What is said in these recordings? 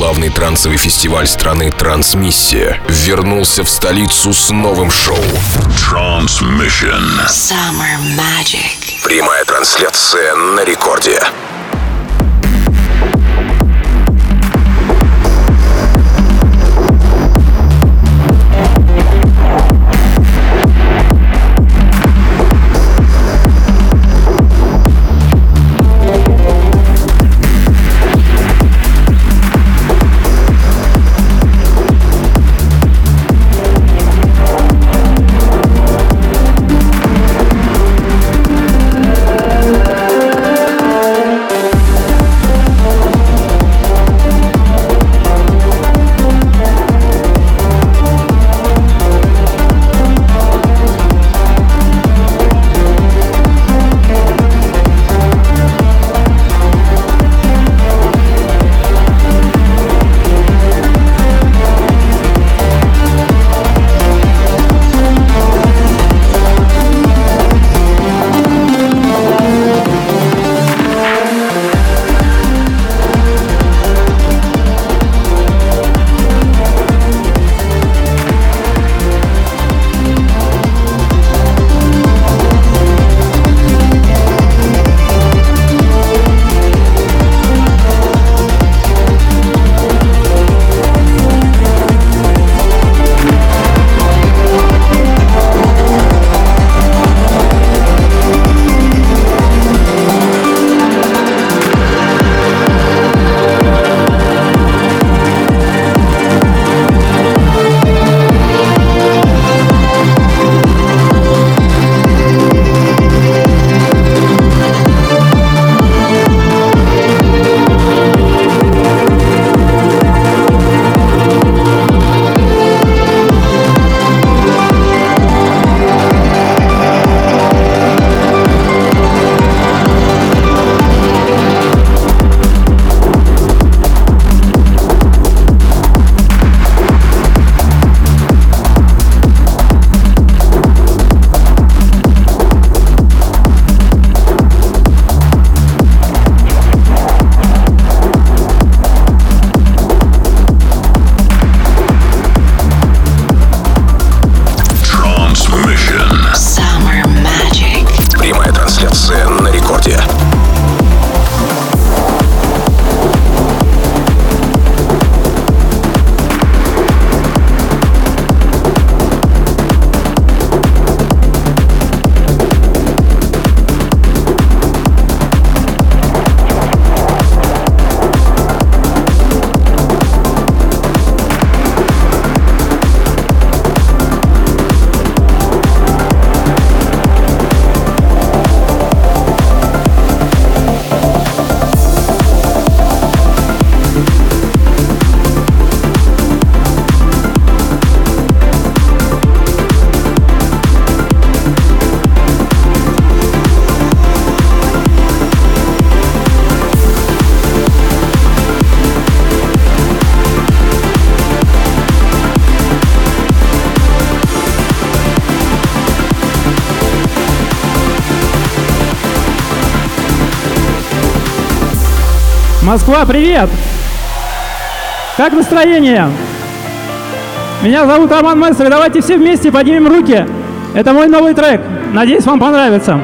главный трансовый фестиваль страны «Трансмиссия» вернулся в столицу с новым шоу. Transmission. Summer Magic. Прямая трансляция на рекорде. Москва, привет! Как настроение? Меня зовут Роман Мессер, давайте все вместе поднимем руки. Это мой новый трек. Надеюсь, вам понравится.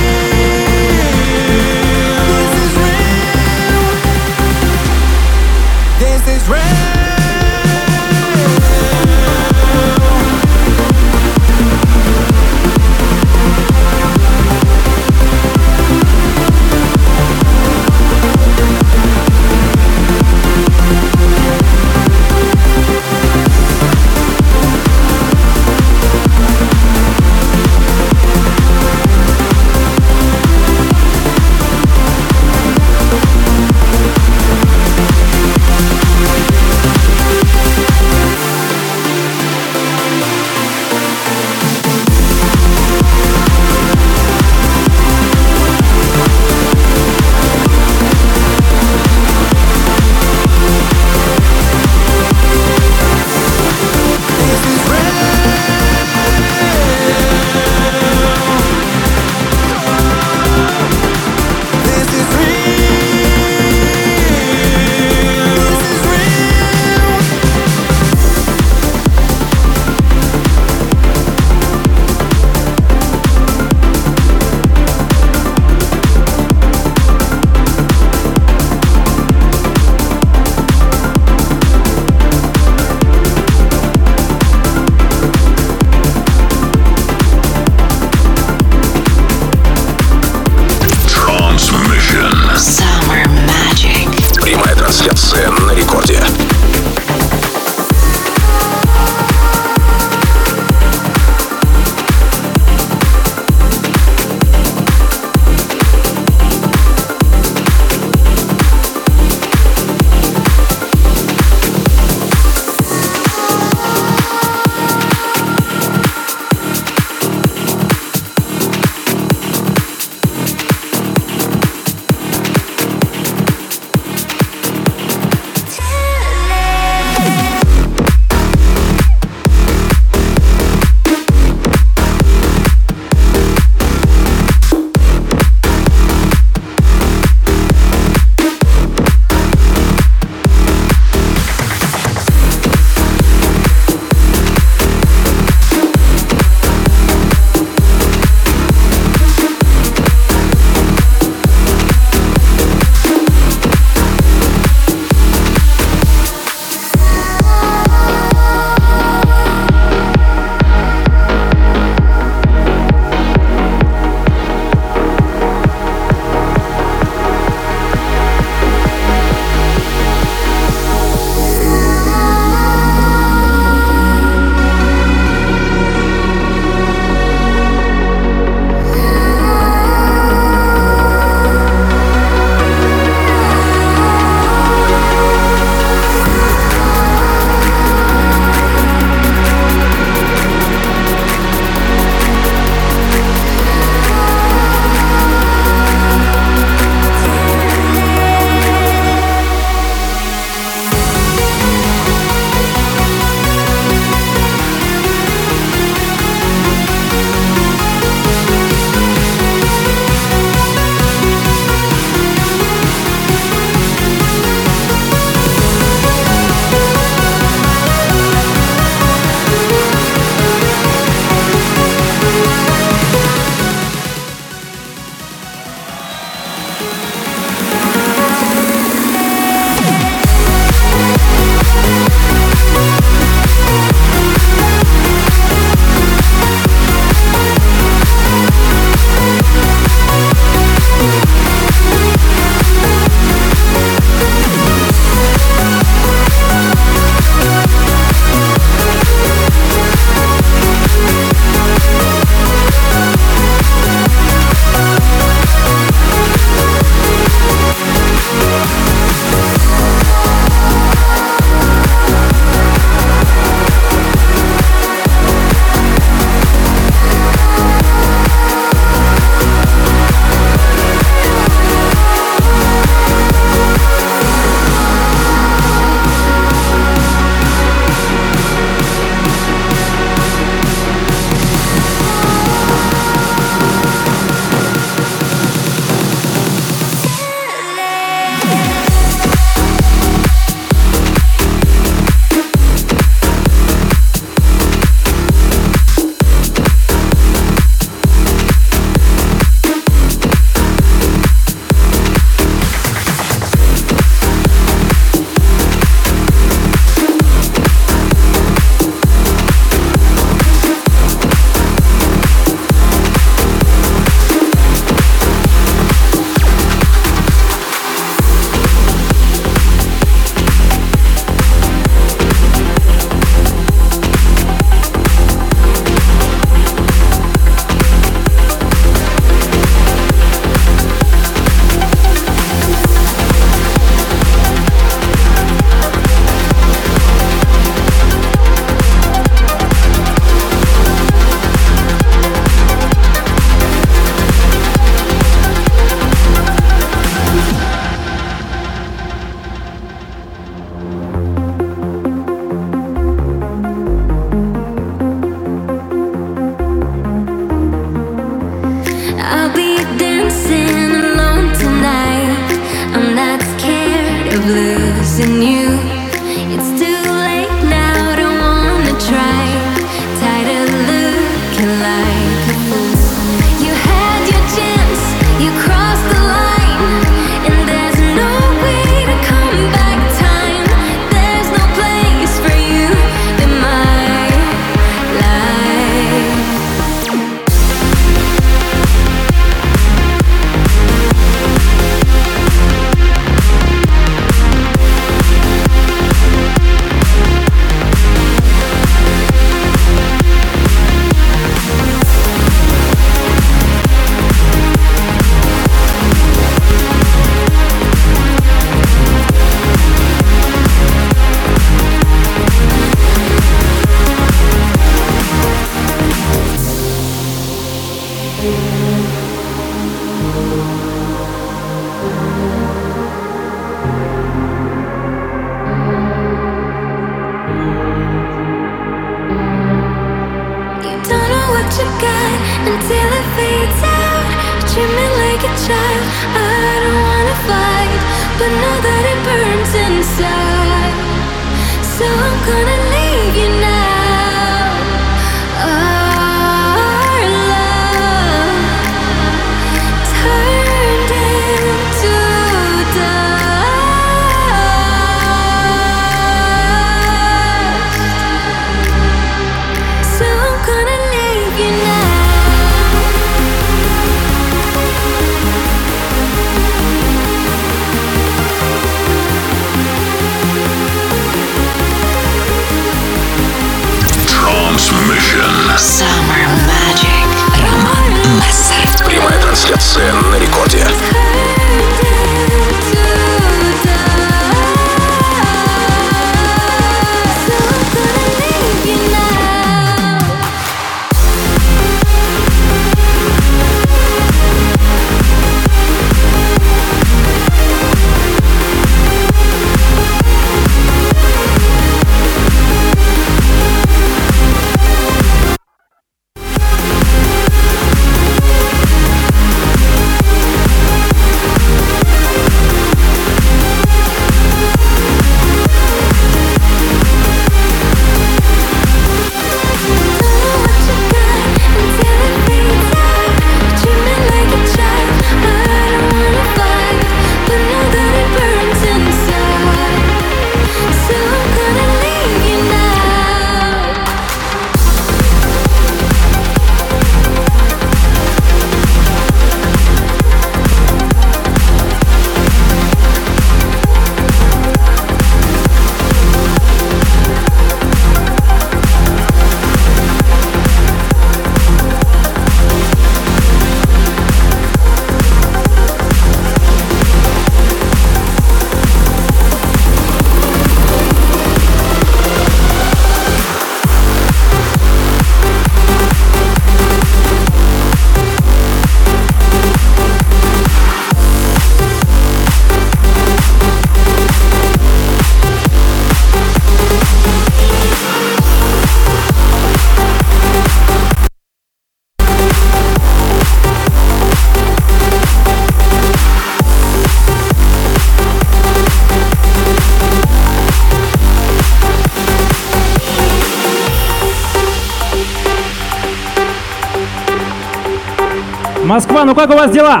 Москва, ну как у вас дела?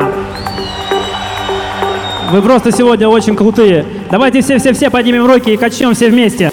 Вы просто сегодня очень крутые. Давайте все-все-все поднимем руки и качнем все вместе.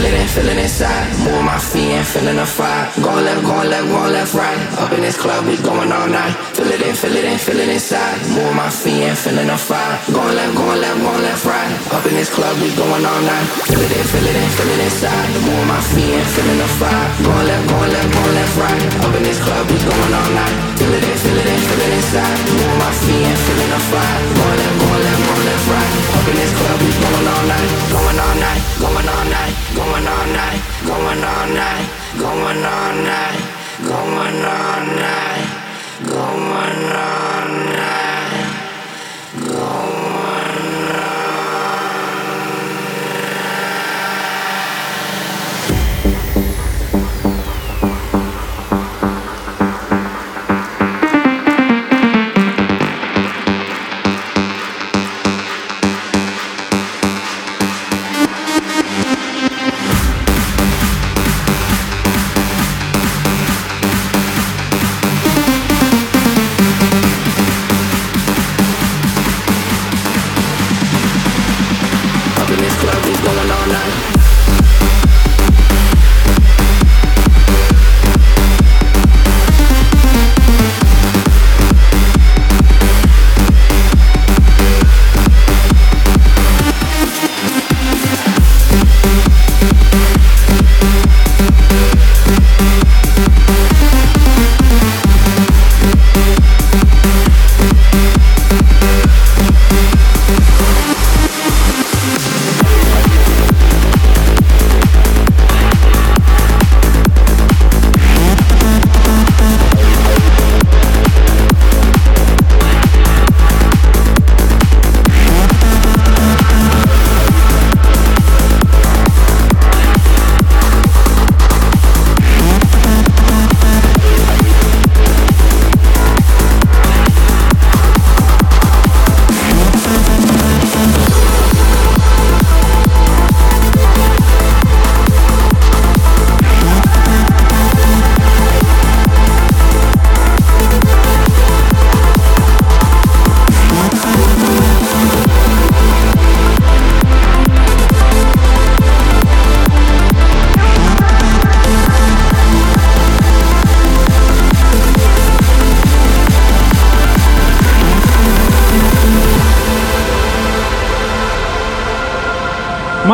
feeling it, feeling inside. Move my feet and feeling the fire. Going left, going left, going left, right. Up in this club, we going all night. Feel it in, feel it in, feel it inside. Move my feet and feeling the fire. Going left, going left, going left, right. Up in this club, we going all night. Feel it in, feel it in, feel it inside. Moving my feet and feeling the fire. Going left, going left, going left, right. Up in this club, we going all night. Feel it in, feel it in, feel it inside. Move my feet and feeling the fire. Going left, going left, going left, right in this club, we going all night, going all night, going all night, going all night, going all night, going all night, going all night, going all night.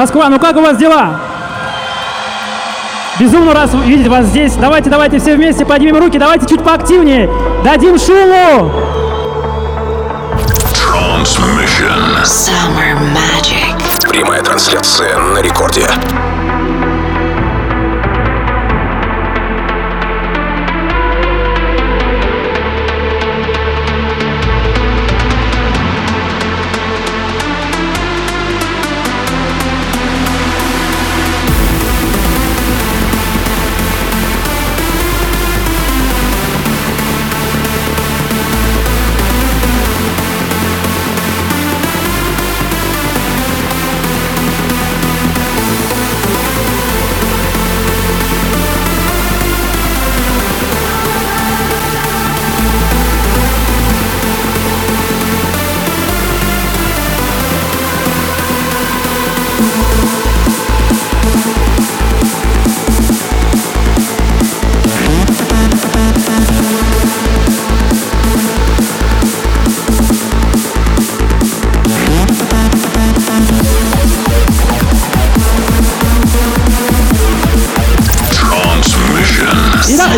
Москва, ну как у вас дела? Безумно раз видеть вас здесь. Давайте, давайте все вместе поднимем руки, давайте чуть поактивнее. Дадим шуму! Transmission. Summer Magic. Прямая трансляция на рекорде.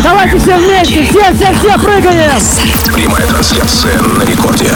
Давайте все вместе, все, все, все прыгаем! Прямая трансляция на рекорде.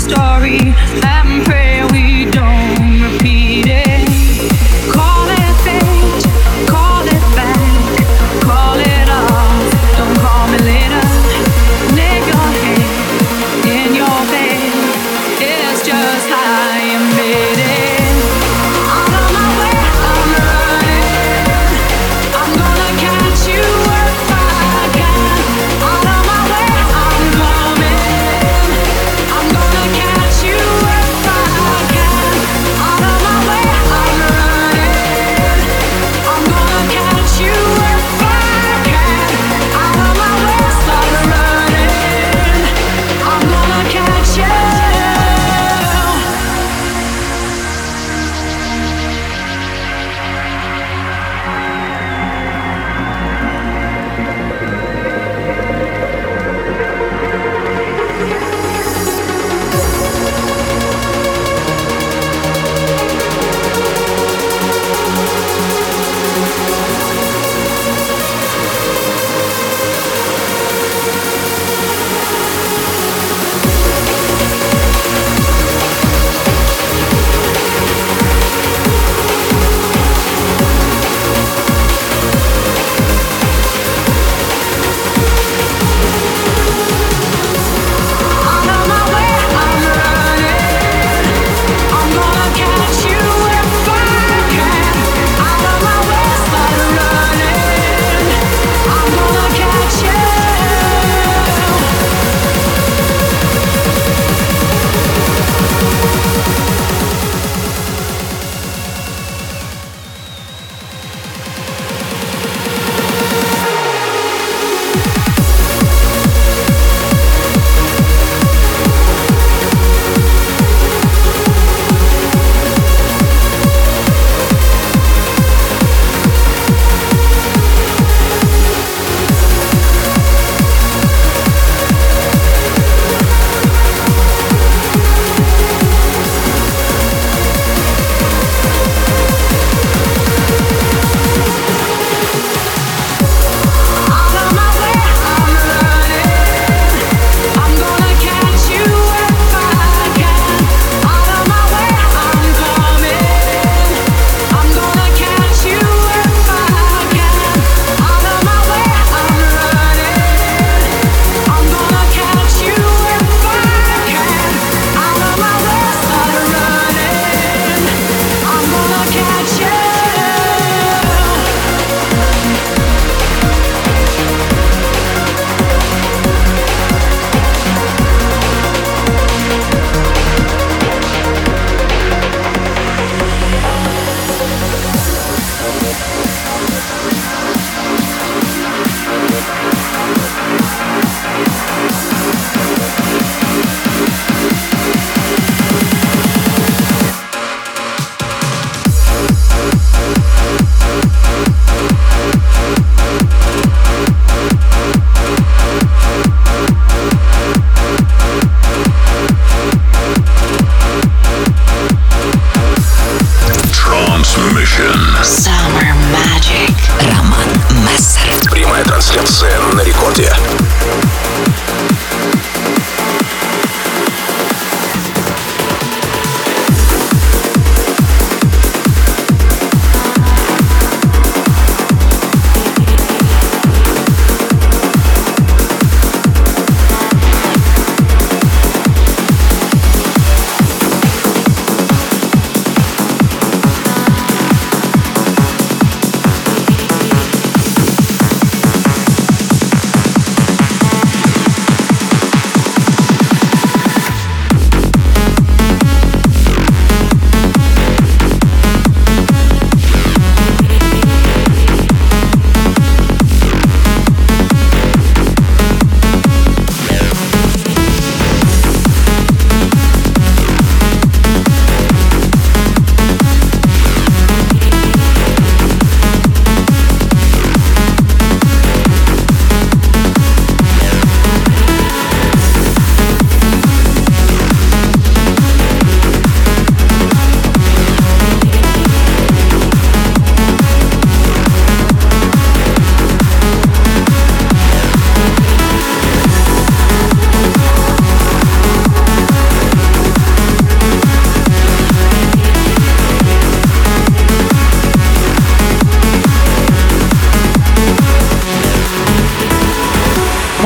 story. and pray.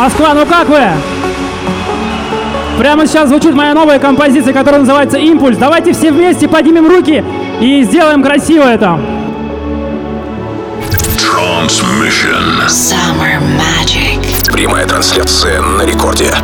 Москва, ну как вы? Прямо сейчас звучит моя новая композиция, которая называется «Импульс». Давайте все вместе поднимем руки и сделаем красиво это. Transmission. Summer Magic. Прямая трансляция на рекорде.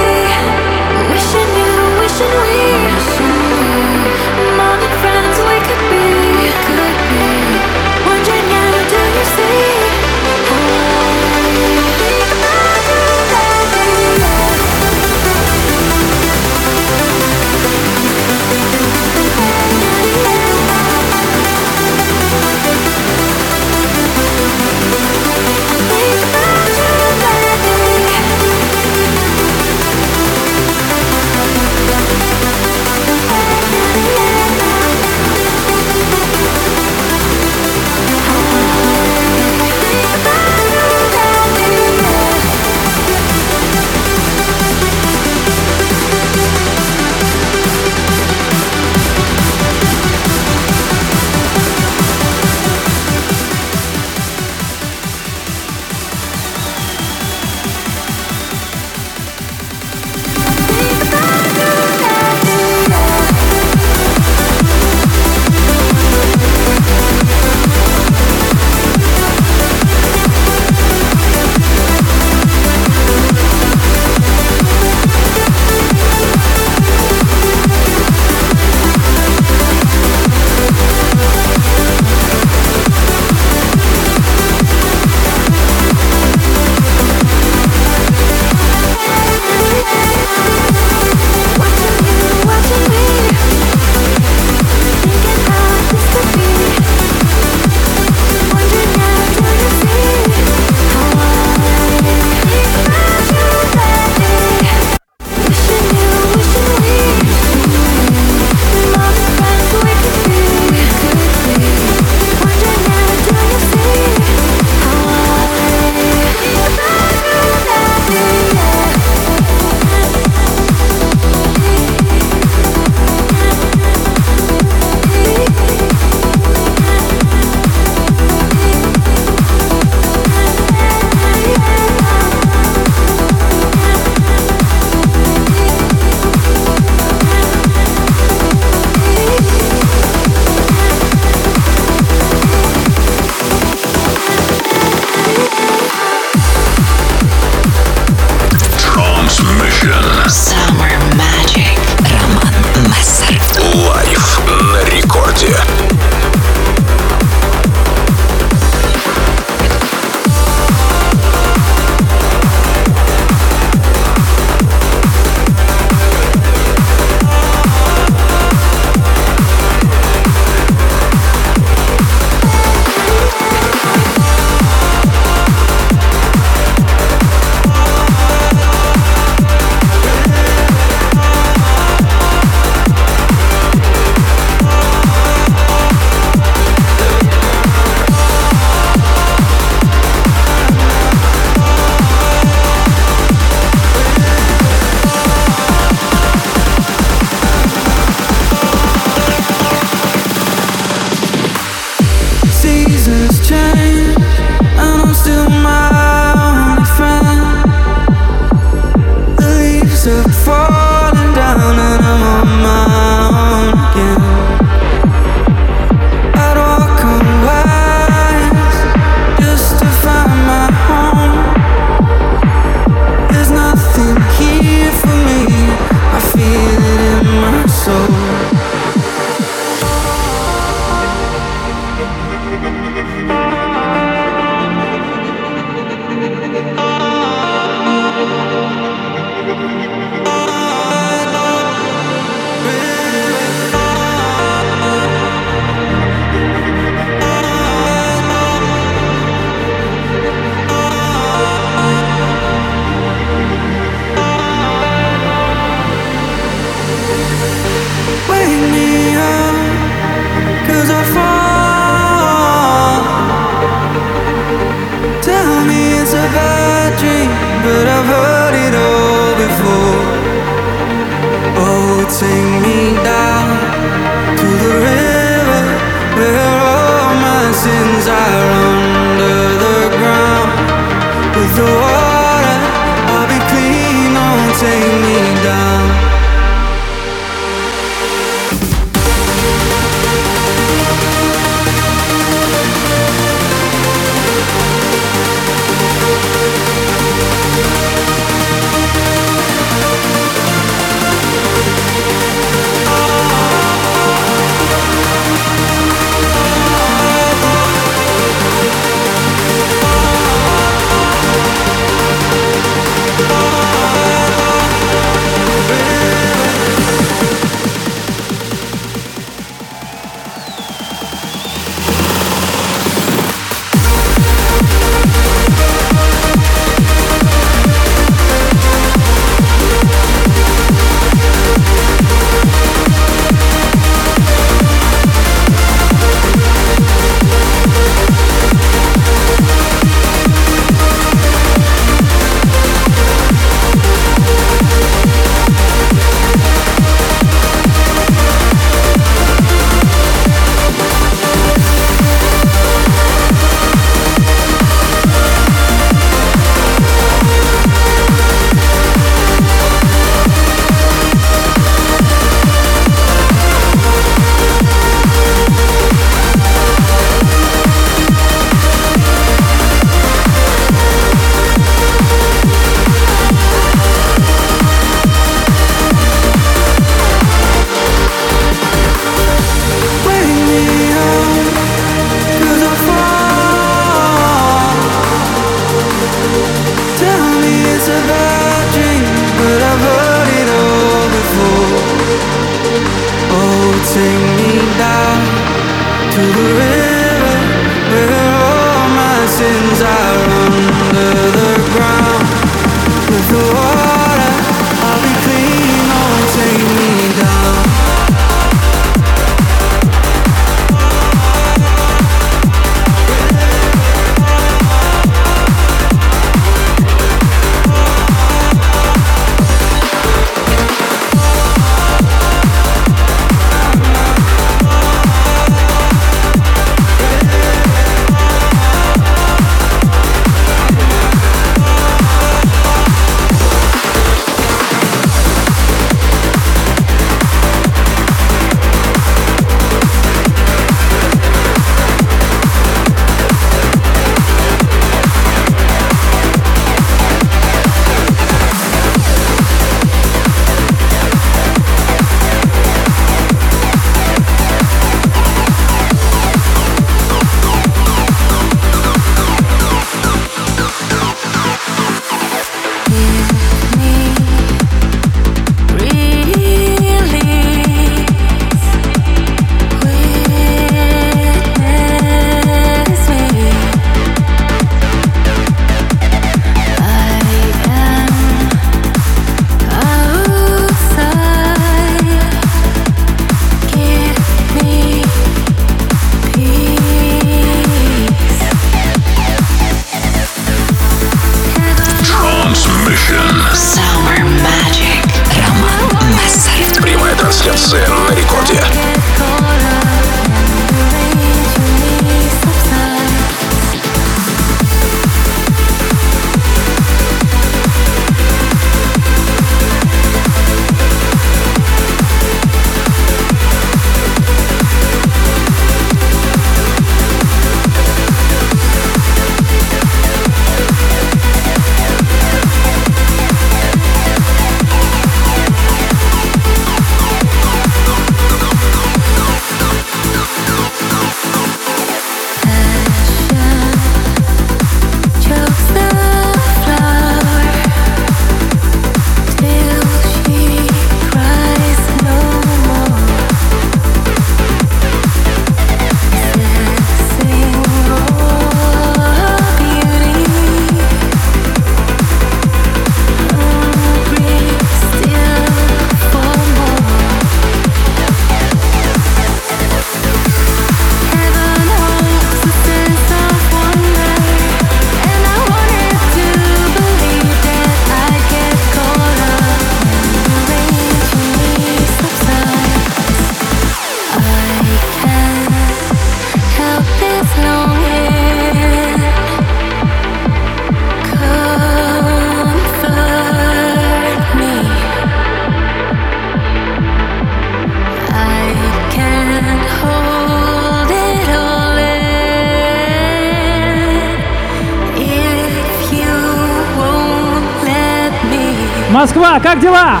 Дела?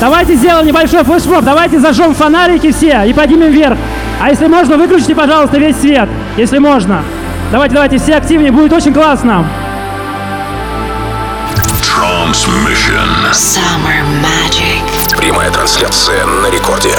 Давайте сделаем небольшой флешмоб, давайте зажжем фонарики все и поднимем вверх. А если можно, выключите, пожалуйста, весь свет, если можно. Давайте, давайте, все активнее, будет очень классно. Transmission. Summer magic. Прямая трансляция на рекорде.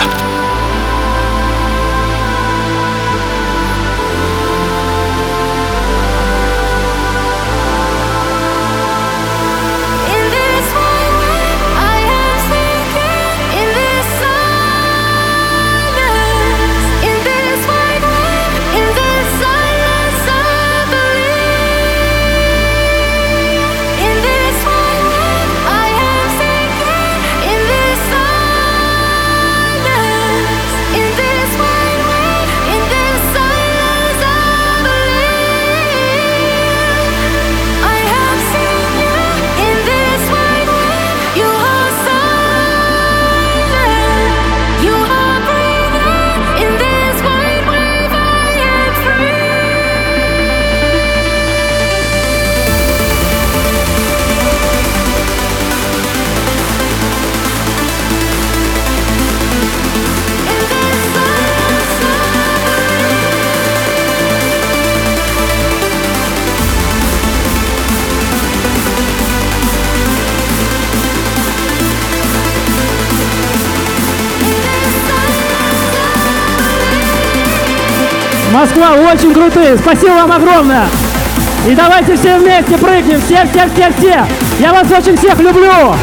Москва очень крутые, спасибо вам огромное. И давайте все вместе прыгнем, все, все, все, все. Я вас очень всех люблю.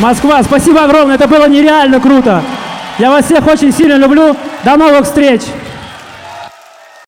Москва, спасибо огромное, это было нереально круто. Я вас всех очень сильно люблю. До новых встреч!